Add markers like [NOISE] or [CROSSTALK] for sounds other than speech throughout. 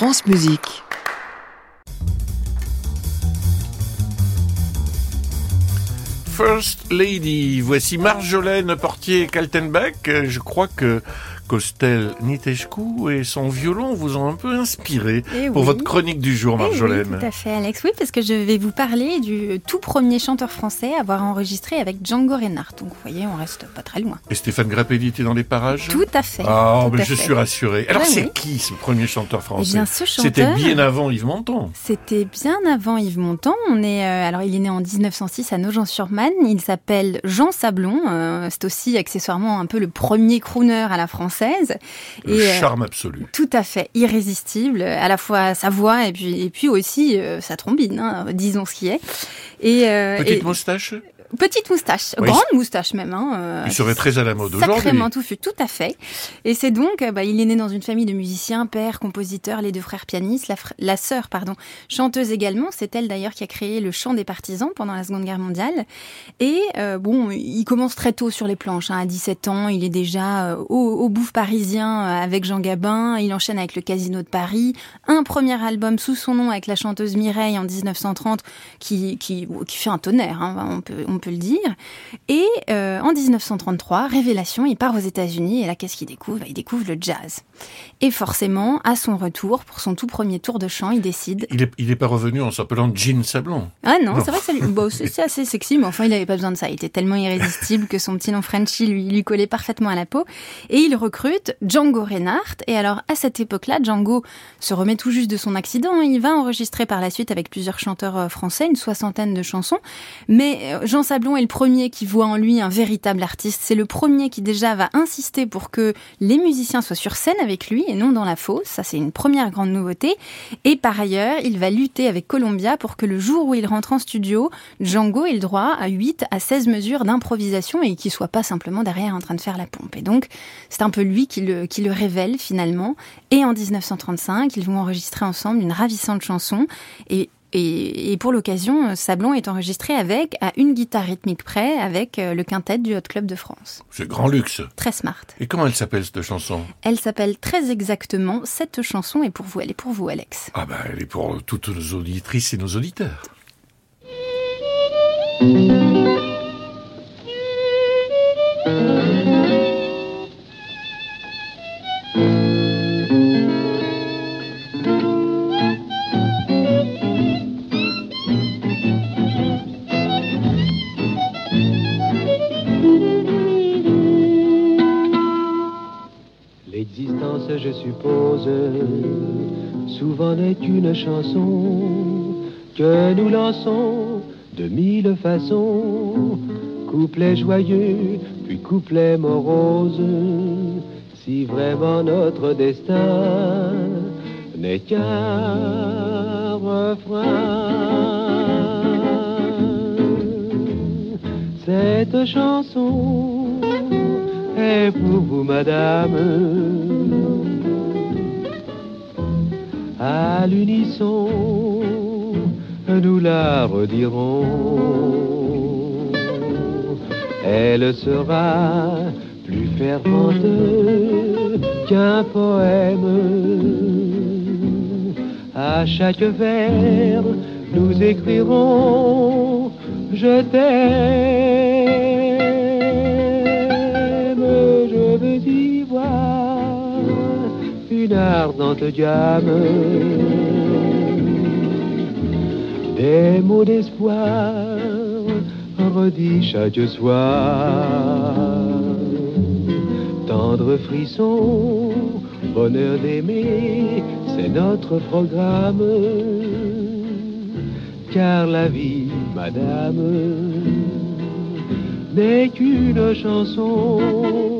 France Musique. First Lady, voici Marjolaine Portier-Kaltenbach. Je crois que Costel Niteshku et son violon vous ont un peu inspiré Eh pour oui. votre chronique du jour, Eh oui, Marjolaine. tout à fait, Alex. Oui, parce que je vais vous parler du tout premier chanteur français à avoir enregistré avec Django Reinhardt. Donc, vous voyez, on reste pas très loin. Et Stéphane Grappelli était dans les parages? Tout à fait. Ah, mais je fait. suis rassuré. Alors, c'est qui ce premier chanteur Eh français? bien, ce chanteur. C'était bien avant Yves Montand. C'était bien avant Yves Montand. On est, euh, alors, il est né en 1906 à Nogent-sur-Marne. Il s'appelle Jean Sablon. Euh, c'est aussi accessoirement un peu le premier crooner à la française. Le Et, euh, charme absolu. Tout à fait, irrésistible, à la fois sa voix et puis, et puis aussi euh, sa trombine, hein, disons ce qui est. Et, euh, Petite et- moustache? Petite moustache, Oui. grande moustache même. Hein, euh, Il serait très à la mode aujourd'hui. Sacrément touffu, tout à fait. Et c'est donc, euh, bah, il est né dans une famille de musiciens, père, compositeur, les deux frères pianistes, la, fr- la sœur, pardon, chanteuse également. C'est elle d'ailleurs qui a créé le chant des partisans pendant la Seconde Guerre mondiale. Et euh, bon, il commence très tôt sur les planches. Hein, à 17 ans, il est déjà euh, au, au bouffe parisien avec Jean Gabin. Il enchaîne avec le Casino de Paris. Un premier album sous son nom avec la chanteuse Mireille en 1930 qui, qui, qui fait un tonnerre, hein, on, peut, on peut le dire. Et euh, en 1933, révélation, il part aux États-Unis et là, qu'est-ce qu'il découvre? Il découvre le jazz. Et forcément, à son retour, pour son tout premier tour de chant, il décide. Il est, il est pas revenu en s'appelant Jean Sablon. Ah non, Non. c'est vrai que ça lui... bon, c'est assez sexy, mais enfin, il avait pas besoin de ça. Il était tellement irrésistible que son petit nom Frenchy lui, lui collait parfaitement à la peau. Et il recrute Django Reinhardt. Et alors, à cette époque-là, Django se remet tout juste de son accident. Il va enregistrer par la suite avec plusieurs chanteurs euh, français, une soixantaine de chansons. Mais euh, Jean Sablon est le premier qui voit en lui un véritable artiste. C'est le premier qui déjà va insister pour que les musiciens soient sur scène avec lui et non dans la fosse. Ça, c'est une première grande nouveauté. Et par ailleurs, il va lutter avec Columbia pour que le jour où il rentre en studio, Django ait le droit à 8 à 16 mesures d'improvisation et qu'il soit pas simplement derrière en train de faire la pompe. Et donc, c'est un peu lui qui le, qui le révèle finalement. Et en 1935, ils vont enregistrer ensemble une ravissante chanson. Et et, et pour l'occasion, Sablon est enregistré avec, à une guitare rythmique près, avec euh, le quintet du Hot Club de France. C'est grand luxe. Très smart. Et comment elle s'appelle cette chanson? Elle s'appelle très exactement Cette chanson est pour vous. Elle est pour vous, Alex. Ah ben, elle est pour toutes nos auditrices et nos auditeurs. Souvent n'est une chanson que nous lançons de mille façons. Couplet joyeux, puis couplet morose. Si vraiment notre destin n'est qu'un refrain, cette chanson est pour vous, madame. À l'unisson, nous la redirons. Elle sera plus fervente qu'un poème. À chaque vers, nous écrirons Je t'aime, une ardente gamme des mots d'espoir redits chaque soir. Tendre frisson, bonheur d'aimer, c'est notre programme. Car la vie, madame, n'est qu'une chanson.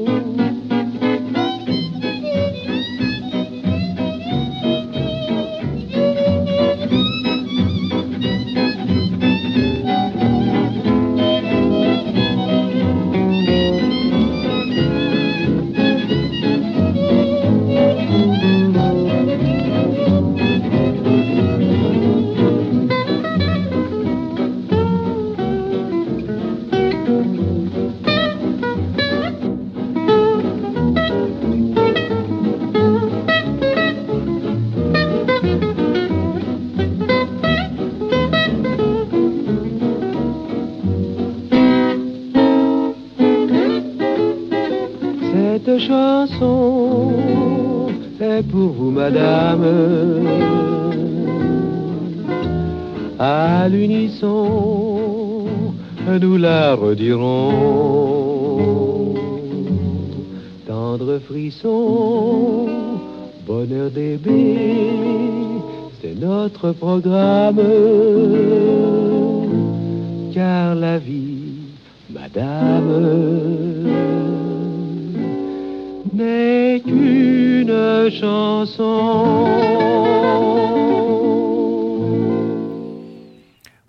Cette chanson est pour vous, madame. À l'unisson, nous la redirons. Tendre frisson, bonheur bébés, c'est notre programme. Car la vie, madame chanson.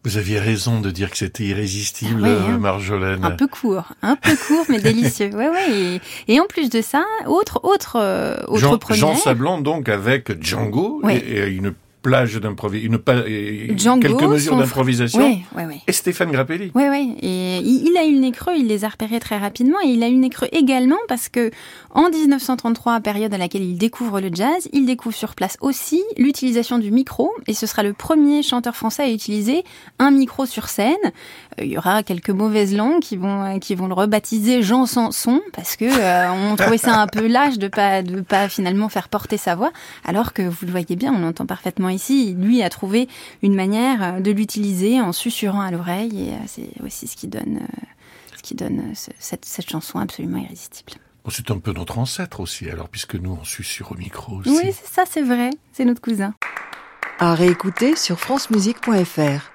Vous aviez raison de dire que c'était irrésistible, Ah hein. Marjolaine. Un peu court, un peu court mais [LAUGHS] délicieux. Ouais, ouais. Et, et en plus de ça, autre, autre, euh, autre Jean, première. Jean Sablon, donc, avec Django et, et une plage d'improvisation, une pa- et Django, quelques mesures d'improvisation. Ouais, ouais, ouais. Et Stéphane Grappelli. Ouais, ouais. Et il, a eu le nez creux, il les a repérés très rapidement. Et il a eu le nez creux également parce que en 1933, période à laquelle il découvre le jazz, il découvre sur place aussi l'utilisation du micro. Et ce sera le premier chanteur français à utiliser un micro sur scène. Euh, Il y aura quelques mauvaises langues qui vont euh, qui vont le rebaptiser Jean Sanson parce que euh, on trouvait ça un peu lâche de pas de pas finalement faire porter sa voix. Alors que vous le voyez bien, on l'entend parfaitement ici. Lui a trouvé une manière euh, de l'utiliser en susurrant à l'oreille et euh, c'est aussi ce qui donne, euh, ce qui donne ce- cette, cette chanson absolument irrésistible. Bon, c'est un peu notre ancêtre aussi, alors, puisque nous, on sur au micro aussi. Oui, c'est ça, c'est vrai, c'est notre cousin. À réécouter sur francemusique.fr.